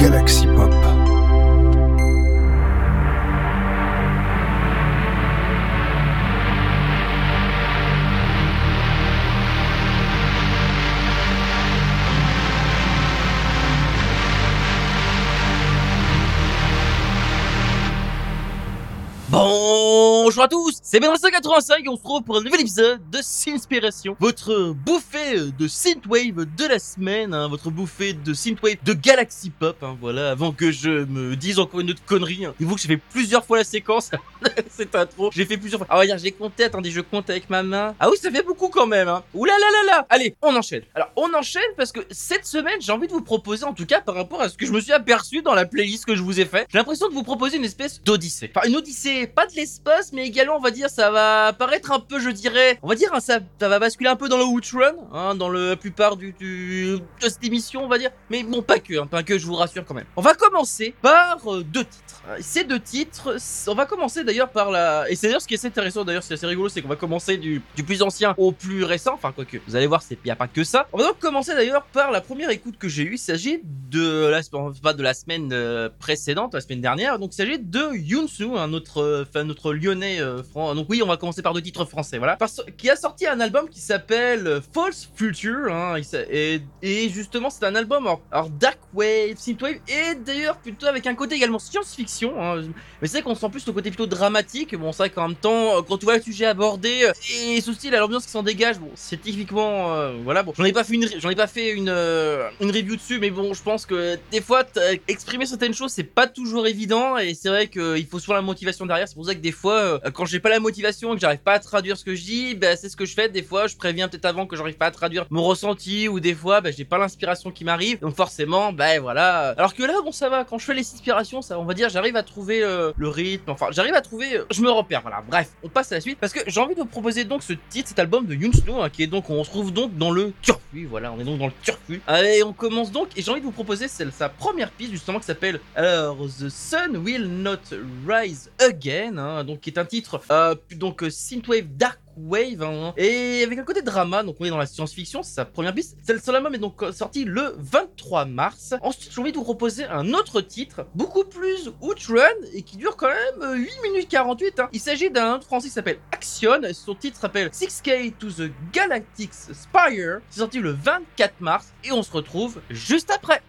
Galaxy Pop. Bonjour à tous, c'est Ben185 et on se retrouve pour un nouvel épisode de Synspiration, votre bouffée de synthwave de la semaine, hein, votre bouffée de synthwave de Galaxy Pop, hein, voilà, avant que je me dise encore une autre connerie. Hein. Il faut que j'ai fait plusieurs fois la séquence, cette intro, j'ai fait plusieurs fois. Ah ouais, j'ai compté, attendez, je compte avec ma main. Ah oui, ça fait beaucoup quand même, hein. Ouh là là Allez, on enchaîne. Alors, on enchaîne parce que cette semaine, j'ai envie de vous proposer, en tout cas par rapport à ce que je me suis aperçu dans la playlist que je vous ai fait, j'ai l'impression de vous proposer une espèce d'odyssée. Enfin, une odyssée pas de l'espace, mais également, on va dire, ça va paraître un peu, je dirais, on va dire, hein, ça, va basculer un peu dans le Outrun, hein, dans la plupart du, du, de cette émission, on va dire. Mais bon, pas que, hein, pas que, je vous rassure quand même. On va commencer par euh, deux titres. Ces deux titres, on va commencer d'ailleurs par la... Et c'est d'ailleurs ce qui est assez intéressant, d'ailleurs, c'est assez rigolo, c'est qu'on va commencer du, du plus ancien au plus récent, enfin, quoique, vous allez voir, il n'y a pas que ça. On va donc commencer d'ailleurs par la première écoute que j'ai eue, il s'agit de la, pas de la semaine euh, précédente, la semaine dernière, donc il s'agit de Yunsu, un autre euh, enfin notre lyonnais euh, fran- donc oui on va commencer par deux titres français voilà. Parce- qui a sorti un album qui s'appelle euh, False Future hein, et, et justement c'est un album alors, alors dark wave synthwave et d'ailleurs plutôt avec un côté également science-fiction hein. mais c'est vrai qu'on sent plus le côté plutôt dramatique. Bon c'est vrai qu'en même temps euh, quand tu vois le sujet abordé euh, et ce style l'ambiance qui s'en dégage bon c'est typiquement euh, voilà bon. J'en ai pas fait une ai pas fait une une review dessus mais bon je pense que des fois exprimer certaines choses c'est pas toujours évident. Et c'est vrai qu'il faut souvent la motivation derrière. C'est pour ça que des fois quand j'ai pas la motivation et que j'arrive pas à traduire ce que je dis bah c'est ce que je fais. Des fois je préviens peut-être avant que j'arrive pas à traduire mon ressenti ou des fois bah j'ai pas l'inspiration qui m'arrive. Donc forcément bah voilà. Alors que là bon ça va. Quand je fais les inspirations ça on va dire j'arrive à trouver euh, le rythme enfin j'arrive à trouver euh, je me repère voilà. Bref on passe à la suite parce que j'ai envie de vous proposer donc ce titre cet album de Yunsno hein, qui est donc on se trouve donc dans le turfu voilà on est donc dans le turfu. Allez on commence donc et j'ai envie de vous proposer celle sa première piste justement qui s'appelle The Sun Will Not Rise Again hein, donc qui est un titre euh, donc euh, synthwave dark Wave hein, et avec un côté drama donc on est dans la science-fiction c'est sa première piste. Celle sur l'album est donc euh, sortie le 23 mars. Ensuite j'ai envie de vous proposer un autre titre beaucoup plus outrun et qui dure quand même euh, 8 minutes 48 hein. il s'agit d'un français qui s'appelle Action. Son titre s'appelle 6K to the Galactic Spire. C'est sorti le 24 mars et on se retrouve juste après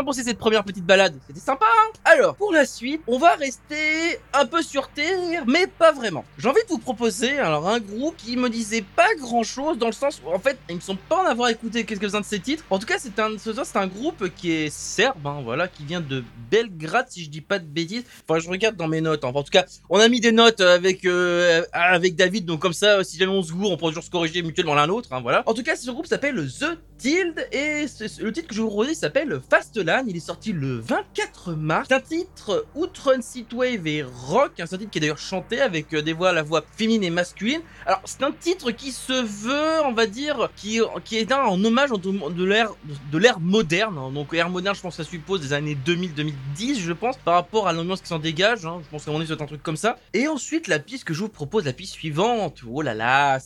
en pensez cette première petite balade C'était sympa, hein Alors, pour la suite, on va rester un peu sur Terre, mais pas vraiment. J'ai envie de vous proposer alors un groupe qui me disait pas grand-chose, dans le sens où, en fait, il me semble pas en avoir écouté quelques-uns de ses titres. En tout cas, c'est un, un groupe qui est serbe, hein, voilà, qui vient de Belgrade, si je dis pas de bêtises. Enfin, je regarde dans mes notes. Hein. en tout cas, on a mis des notes avec, euh, avec David, donc comme ça, si jamais on se gourre, on pourra toujours se corriger mutuellement l'un l'autre, voilà. En tout cas, ce groupe s'appelle The Et le titre que je vous redis s'appelle Fast il est sorti le 24 mars. C'est un titre outre wave et rock, un titre qui est d'ailleurs chanté avec euh, des voix à la voix féminine et masculine. Alors c'est un titre qui se veut, on va dire, qui, est un en hommage de l'ère de l'ère moderne. Hein. Donc l'ère moderne, je pense ça suppose des années 2000-2010, je pense, par rapport à l'ambiance qui s'en dégage. Hein. Je pense qu'on est sur un truc comme ça. Et ensuite la piste que je vous propose, la piste suivante. Oh là là,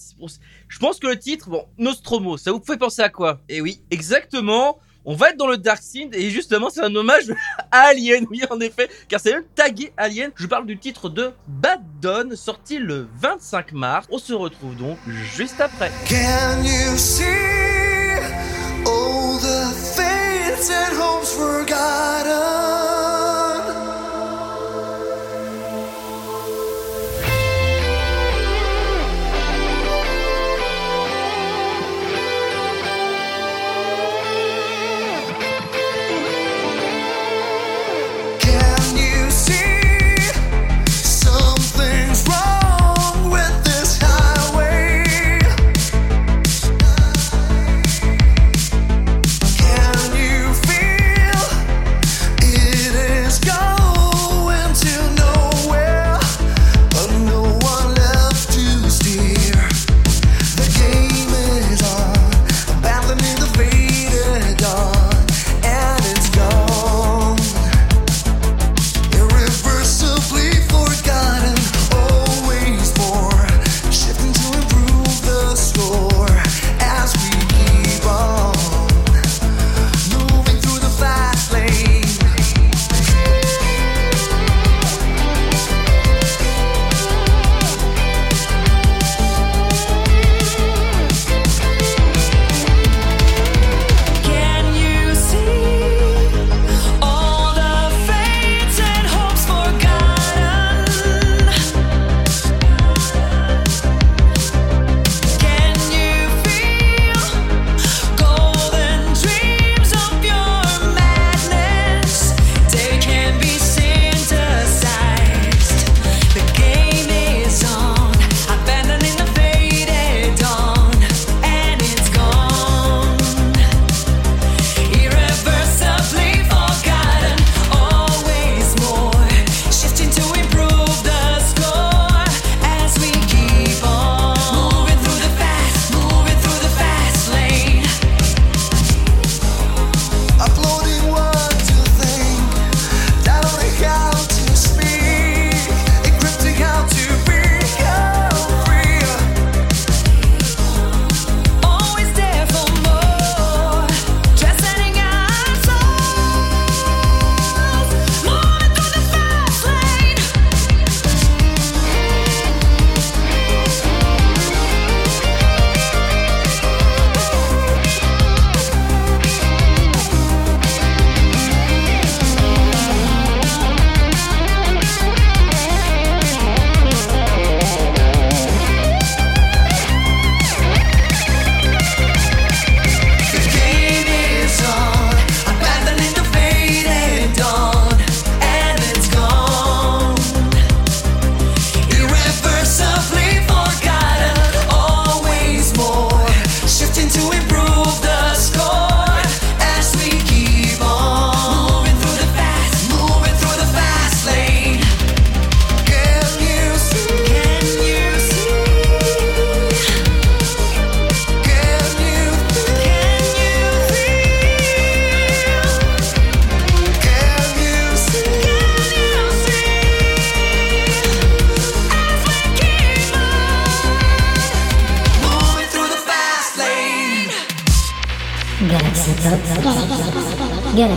je pense que le titre, bon, Nostromo, ça vous fait penser à quoi? Et eh oui, exactement on va être dans le Dark Side et justement c'est un hommage à Alien, oui en effet, car c'est même tagué Alien. Je parle du titre de Bad Dawn, sorti le 25 mars. On se retrouve donc juste après. Can you see all the and hopes forgotten?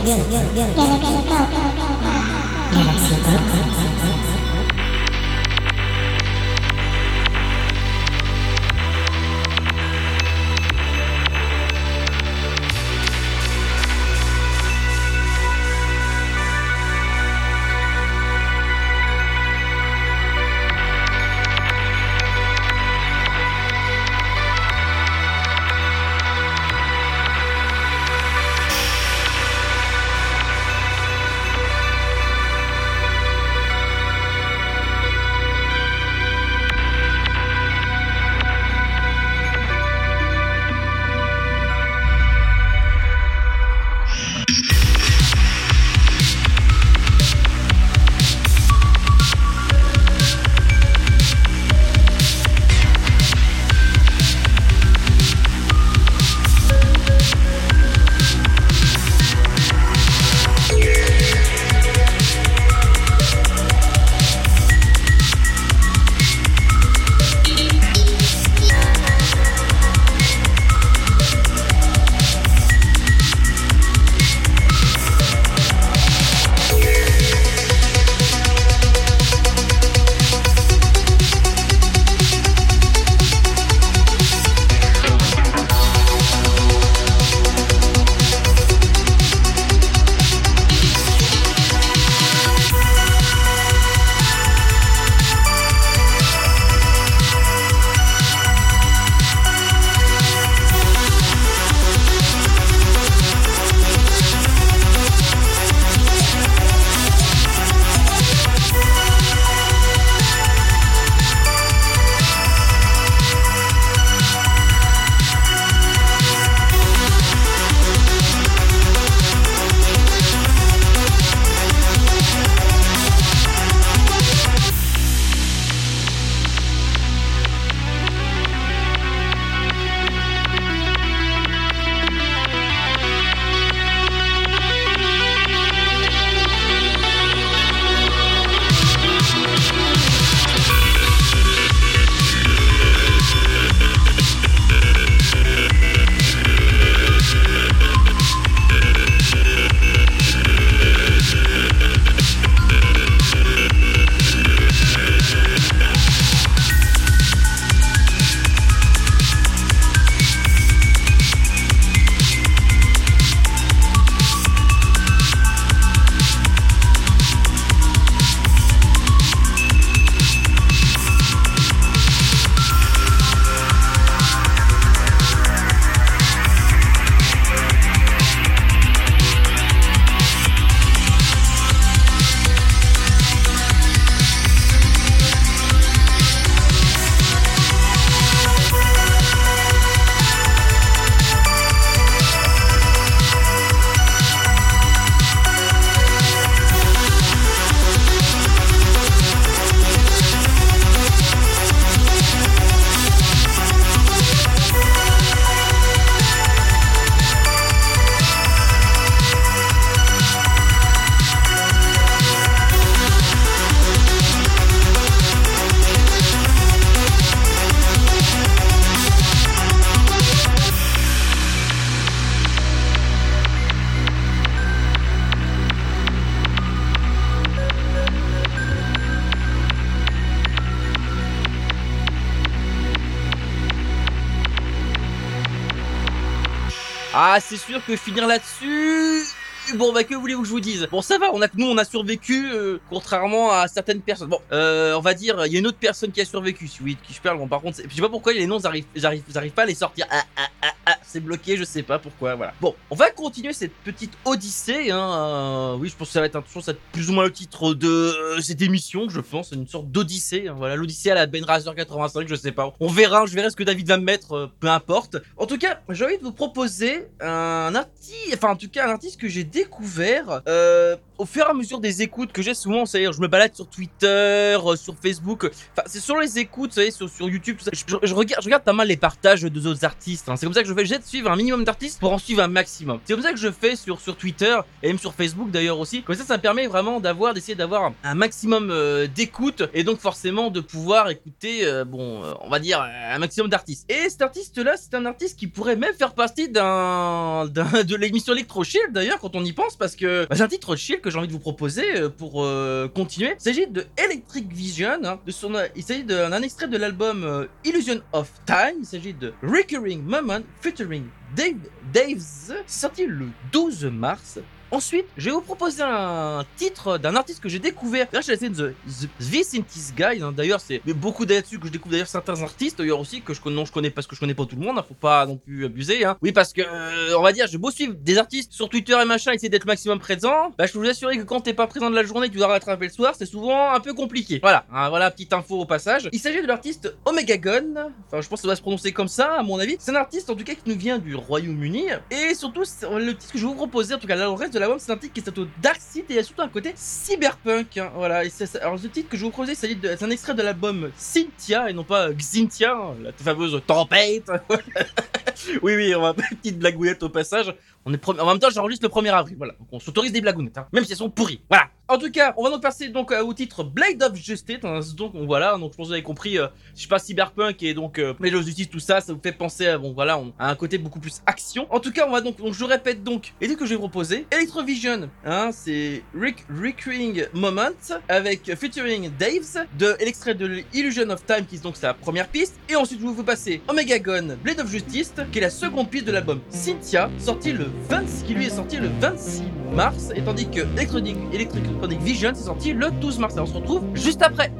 go go go go go go go go Ah, c'est sûr que finir là-dessus... Bon bah que voulez-vous que je vous dise? Bon ça va, on a nous on a survécu euh, contrairement à certaines personnes. Bon, euh, on va dire il y a une autre personne qui a survécu. Si oui, qui je parle. Bon par contre, je sais pas pourquoi les noms j'arrive j'arrive j'arrive pas à les sortir. Ah ah ah ah, c'est bloqué, je sais pas pourquoi. Voilà. Bon, on va continuer cette petite odyssée. Hein, euh, oui, je pense que ça va être un ça plus ou moins le titre de euh, cette émission, je pense, une sorte d'odyssée. Hein, voilà, l'odyssée à la Ben Razer 85, je sais pas. On verra, je verrai ce que David va me mettre, euh, peu importe. En tout cas, j'ai envie de vous proposer un artiste, enfin en tout cas un artiste que j'ai découvert euh, au fur et à mesure des écoutes que j'ai souvent, c'est-à-dire je me balade sur Twitter, euh, sur Facebook, enfin c'est sur les écoutes, vous sur, sur YouTube, tout ça. Je, je regarde, je regarde pas mal les partages de autres artistes. hein. C'est comme ça que je fais, j'essaie de suivre un minimum d'artistes pour en suivre un maximum. C'est comme ça que je fais sur sur Twitter et même sur Facebook d'ailleurs aussi. Comme ça, ça me permet vraiment d'avoir, d'essayer d'avoir un maximum euh, d'écoute et donc forcément de pouvoir écouter, euh, bon, euh, on va dire un maximum d'artistes. Et cet artiste-là, c'est un artiste qui pourrait même faire partie d'un de l'émission Electro Shield d'ailleurs quand on y pense parce que bah, c'est un titre chill que j'ai envie de vous proposer euh, pour euh, continuer. Il s'agit de Electric Vision. hein, de son, il s'agit d'un extrait de l'album euh, Illusion of Time. Il s'agit de Recurring Moment featuring Dave Daves. Sorti le 12 mars. Ensuite, je vais vous proposer un titre d'un artiste que j'ai découvert. D'ailleurs, chez la scène The, This Guy. hein. D'ailleurs, c'est beaucoup là-dessus que je découvre d'ailleurs certains artistes. D'ailleurs aussi que je connais, non, je connais parce que je connais pas tout le monde. hein. Faut pas non plus abuser. Hein. Oui, parce que euh, on va dire, je beau suivre des artistes sur Twitter et machin, essayer d'être maximum présent. Bah, je peux vous assurer que quand t'es pas présent de la journée, tu dois rattraper le soir, c'est souvent un peu compliqué. Voilà, hein, voilà petite info au passage. Il s'agit de l'artiste Omegagon. Enfin, je pense que ça va se prononcer comme ça, à mon avis. C'est un artiste en tout cas qui nous vient du Royaume-Uni. Et surtout, le titre que je vais vous proposer, en tout cas là, le reste de l'album, c'est un titre qui est au Dark Side et a surtout un côté cyberpunk. hein, voilà, alors ce titre que je vous proposer, c'est un extrait de l'album Cynthia et non pas hein, la fameuse tempête. oui, oui, on va petite blagounette au passage. On est en même temps, j'enregistre le 1er avril, voilà. Donc on s'autorise des blagounettes, hein, même si elles sont pourries. Voilà. En tout cas, on va donc passer donc euh, au titre Blade of Justice. donc voilà, donc je pense que vous avez compris. euh, je sais pas cyberpunk et donc euh, Blade of Justice, tout ça, ça vous fait penser à bon voilà, on- à un côté beaucoup plus action. En tout cas, on va donc, donc je répète donc les titres que je vais proposer. Electrovision, hein, c'est Rick Recurring Moment avec featuring Daves de l'extrait de Illusion of Time qui est donc sa première piste. Et ensuite, je vais vous passer Omegagon Blade of Justice qui est la seconde piste de l'album Cynthia, sorti le 26, qui lui est sorti le 26 mars, et tandis que Electronic, Electronic Vision c'est sorti le 12 mars. Et on se retrouve juste après.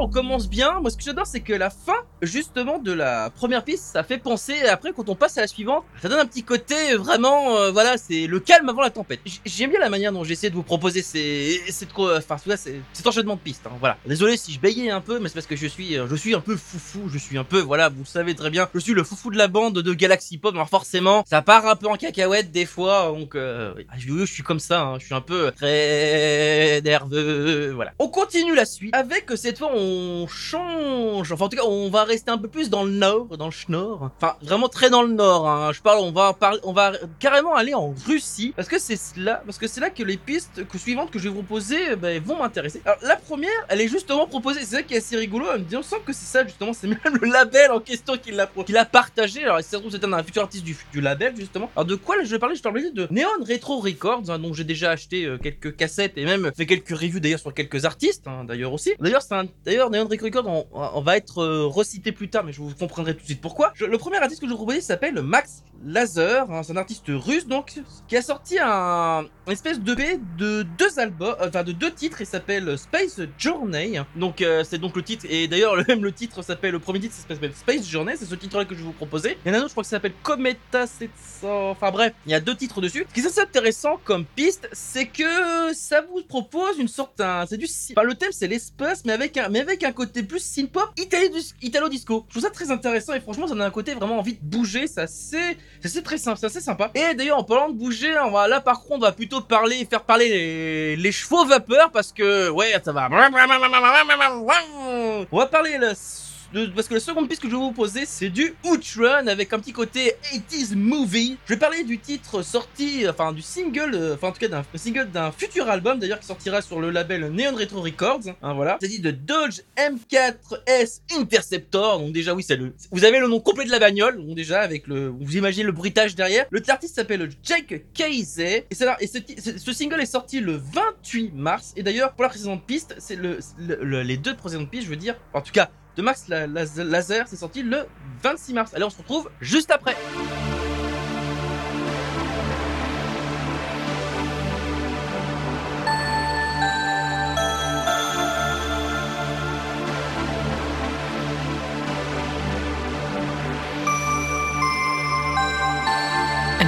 On commence bien. Moi, ce que j'adore, c'est que la fin, justement, de la première piste, ça fait penser. Après, quand on passe à la suivante, ça donne un petit côté vraiment, euh, voilà, c'est le calme avant la tempête. J'aime bien la manière dont j'essaie de vous proposer ces, cette, co- enfin, cet enchaînement de pistes. hein, voilà. Désolé si je bégayais un peu, mais c'est parce que je suis, euh, je suis un peu foufou. Je suis un peu, voilà, vous savez très bien. Je suis le foufou de la bande de Galaxy Pop. Alors forcément, ça part un peu en cacahuète des fois. Donc, euh. Ah, je, suis comme ça. hein, je suis un peu très nerveux. Voilà. On continue la suite avec euh, cette fois on change. Enfin en tout cas on va rester un peu plus dans le nord, dans le schnorr. Enfin vraiment très dans le nord. hein. Je parle, on va parler, on va carrément aller en Russie parce que c'est là, parce que c'est là que les pistes que suivantes que je vais vous proposer euh, ben, vont m'intéresser. Alors la première, elle est justement proposée. C'est ça qui est assez rigolo. Elle me dit on sent que c'est ça justement. C'est même le label en question qui l'a qui l'a partagé. Alors ça se trouve c'est un, futur artiste du, du label justement. Alors de quoi là, je vais parler? Je vais de Neon Retro Records, hein, dont j'ai déjà acheté euh, quelques cassettes et même fait quelques reviews d'ailleurs sur quelques artistes hein, d'ailleurs aussi. D'ailleurs c'est un d'ailleurs Neon Retro Records on, va être euh, recité plus tard, mais je vous comprendrai tout de suite pourquoi. Le premier artiste que je vous propose s'appelle Max Lazer, hein, c'est un artiste russe donc qui a sorti un une espèce de B de deux albums, euh, enfin de deux titres. Il s'appelle Space Journey. Donc euh, c'est donc le titre et d'ailleurs le même le titre s'appelle le premier titre s'appelle Space Journey. C'est ce titre-là que je vais vous proposer. Il y en a un autre, je crois que ça s'appelle Cometa 700. Enfin bref, il y a deux titres dessus. Ce qui est assez intéressant comme piste, c'est que ça vous propose une sorte d'un, c'est du, enfin le thème c'est l'espace, mais avec un, mais avec un côté plus synth-pop, italo, italo disco. Je trouve ça très intéressant et franchement ça donne un côté vraiment envie de bouger. C'est assez, c'est très simple, c'est sympa. Et d'ailleurs en parlant de bouger, on va là par contre on va plutôt parler, faire parler les, les chevaux vapeur parce que ouais ça va. On va parler là. Parce que la seconde piste que je vais vous poser, c'est du Outrun avec un petit côté 80s movie. Je vais parler du titre sorti, enfin du single, euh, enfin en tout cas d'un single d'un futur album d'ailleurs qui sortira sur le label Neon Retro Records. Hein, voilà. C'est dit de Dodge M4S Interceptor. Donc déjà oui, c'est le. Vous avez le nom complet de la bagnole. Donc déjà avec le, vous imaginez le bruitage derrière. Le artiste s'appelle Jake Casey et, là- et ce- ce single est sorti le 28 mars. Et d'ailleurs pour la précédente piste, c'est le, le- le- les deux précédentes pistes, je veux dire, en tout cas de Max La- La- Laser, c'est sorti le 26 mars. Allez, on se retrouve juste après.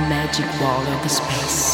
Magic space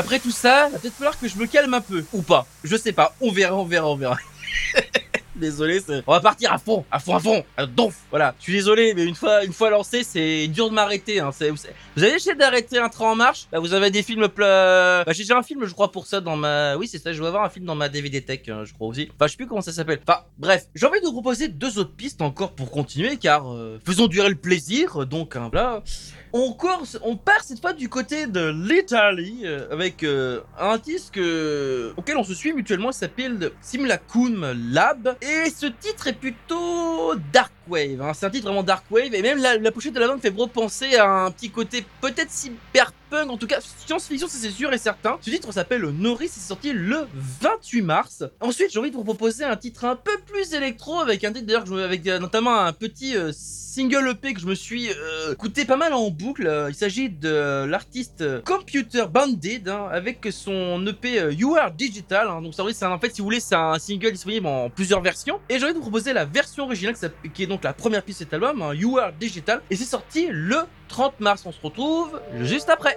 Après tout ça, va peut-être falloir que je me calme un peu. Ou pas. Je sais pas. On verra, on verra, on verra. Désolé, on va partir à fond, à fond, à fond, à donf. Voilà, je suis désolé, mais une fois, une fois lancé, c'est dur de m'arrêter. Hein. Vous avez essayé d'arrêter un train en marche? Bah, Vous avez des films. Bah, j'ai déjà un film, je crois, pour ça dans ma. Oui, c'est ça, je dois avoir un film dans ma DVD Tech, hein, je crois aussi. Enfin, je sais plus comment ça s'appelle. Enfin, bref, j'ai envie de vous proposer deux autres pistes encore pour continuer, car euh, faisons durer le plaisir. Donc, hein, là. On, part cette fois du côté de l'Italie euh, avec euh, un disque auquel on se suit mutuellement, s'appelle Simlacum Lab. Et ce titre est plutôt dark wave, hein. c'est un titre vraiment dark wave et même la, la pochette de la me fait repenser à un petit côté peut-être cyberpunk, en tout cas science-fiction ça, c'est sûr et certain. Ce titre s'appelle Norris, c'est sorti le 28 mars. Ensuite j'ai envie de vous proposer un titre un peu plus électro avec un titre d'ailleurs avec euh, notamment un petit euh, single EP que je me suis euh, écouté pas mal en boucle. Il s'agit de l'artiste Computer Bandit hein, avec son EP euh, You Are Digital. hein. Donc ça en fait si vous voulez c'est un single disponible en plusieurs versions. Et j'ai envie de vous proposer la version originale qui est donc la première piste de cet album, hein, You Are Digital. Et c'est sorti le 30 mars. On se retrouve juste après.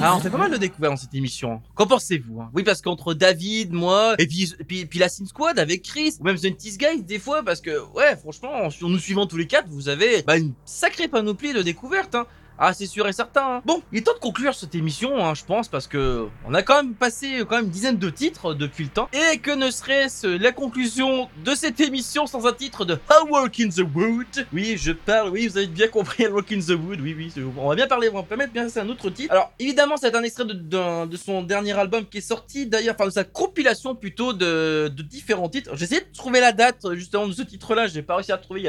Ah, on fait pas mal de découvertes dans cette émission. Qu'en pensez-vous hein? Oui, parce qu'entre David, moi, et puis, puis, la Sin Squad avec Chris, ou même The Nice Guys, des fois, parce que, ouais, franchement, en, en nous suivant tous les quatre, vous avez bah, une sacrée panoplie de découvertes. Hein. Ah, c'est sûr et certain. hein. Bon, il est temps de conclure cette émission, hein, je pense, parce que on a quand même passé euh, quand même une dizaine de titres depuis le temps, et que ne serait-ce la conclusion de cette émission sans un titre de A Walk in the Wood? Oui, je parle, oui, vous avez bien compris, A Walk in the Wood. Oui, oui, on va bien parler, on va pas mettre bien c'est un autre titre. Alors, évidemment, c'est un extrait de, son dernier album qui est sorti, d'ailleurs, enfin de sa compilation plutôt de, différents titres. Essayé de trouver la date justement de ce titre-là, j'ai pas réussi à trouver. Il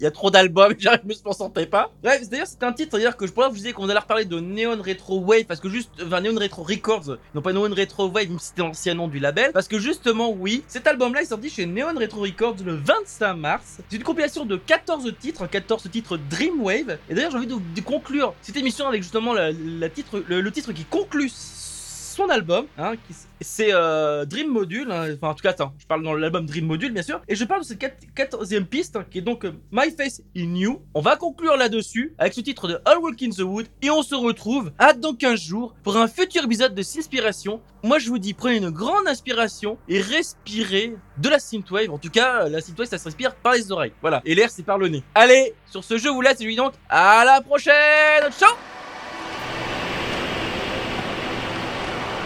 y a trop, d'albums, je me concentrais pas. Bref, d'ailleurs, c'est un titre, d'ailleurs, que je pourrais vous disais qu'on allait reparler de Neon Retro Wave parce que juste, enfin Neon Retro Records, non pas Neon Retro Wave, même si c'était l'ancien nom du label, parce que justement, oui, cet album-là est sorti chez Neon Retro Records le 25 mars. C'est une compilation de 14 titres, 14 titres Dreamwave. Et d'ailleurs, j'ai envie de, conclure cette émission avec justement titre, le, le titre qui conclut son album, hein, c'est euh, Dream Module, hein, enfin en tout cas attends, je parle dans l'album Dream Module bien sûr, et je parle de cette quat- quatorzième piste hein, qui est donc euh, My Face in You. On va conclure là-dessus avec ce titre de All Walk in the Wood et on se retrouve à dans 15 jours pour un futur épisode de S'inspiration. Moi je vous dis prenez une grande inspiration et respirez de la synthwave. En tout cas, la synthwave ça se respire par les oreilles. Voilà, et l'air c'est par le nez. Allez, sur ce je vous laisse et je vous dis donc à la prochaine. Ciao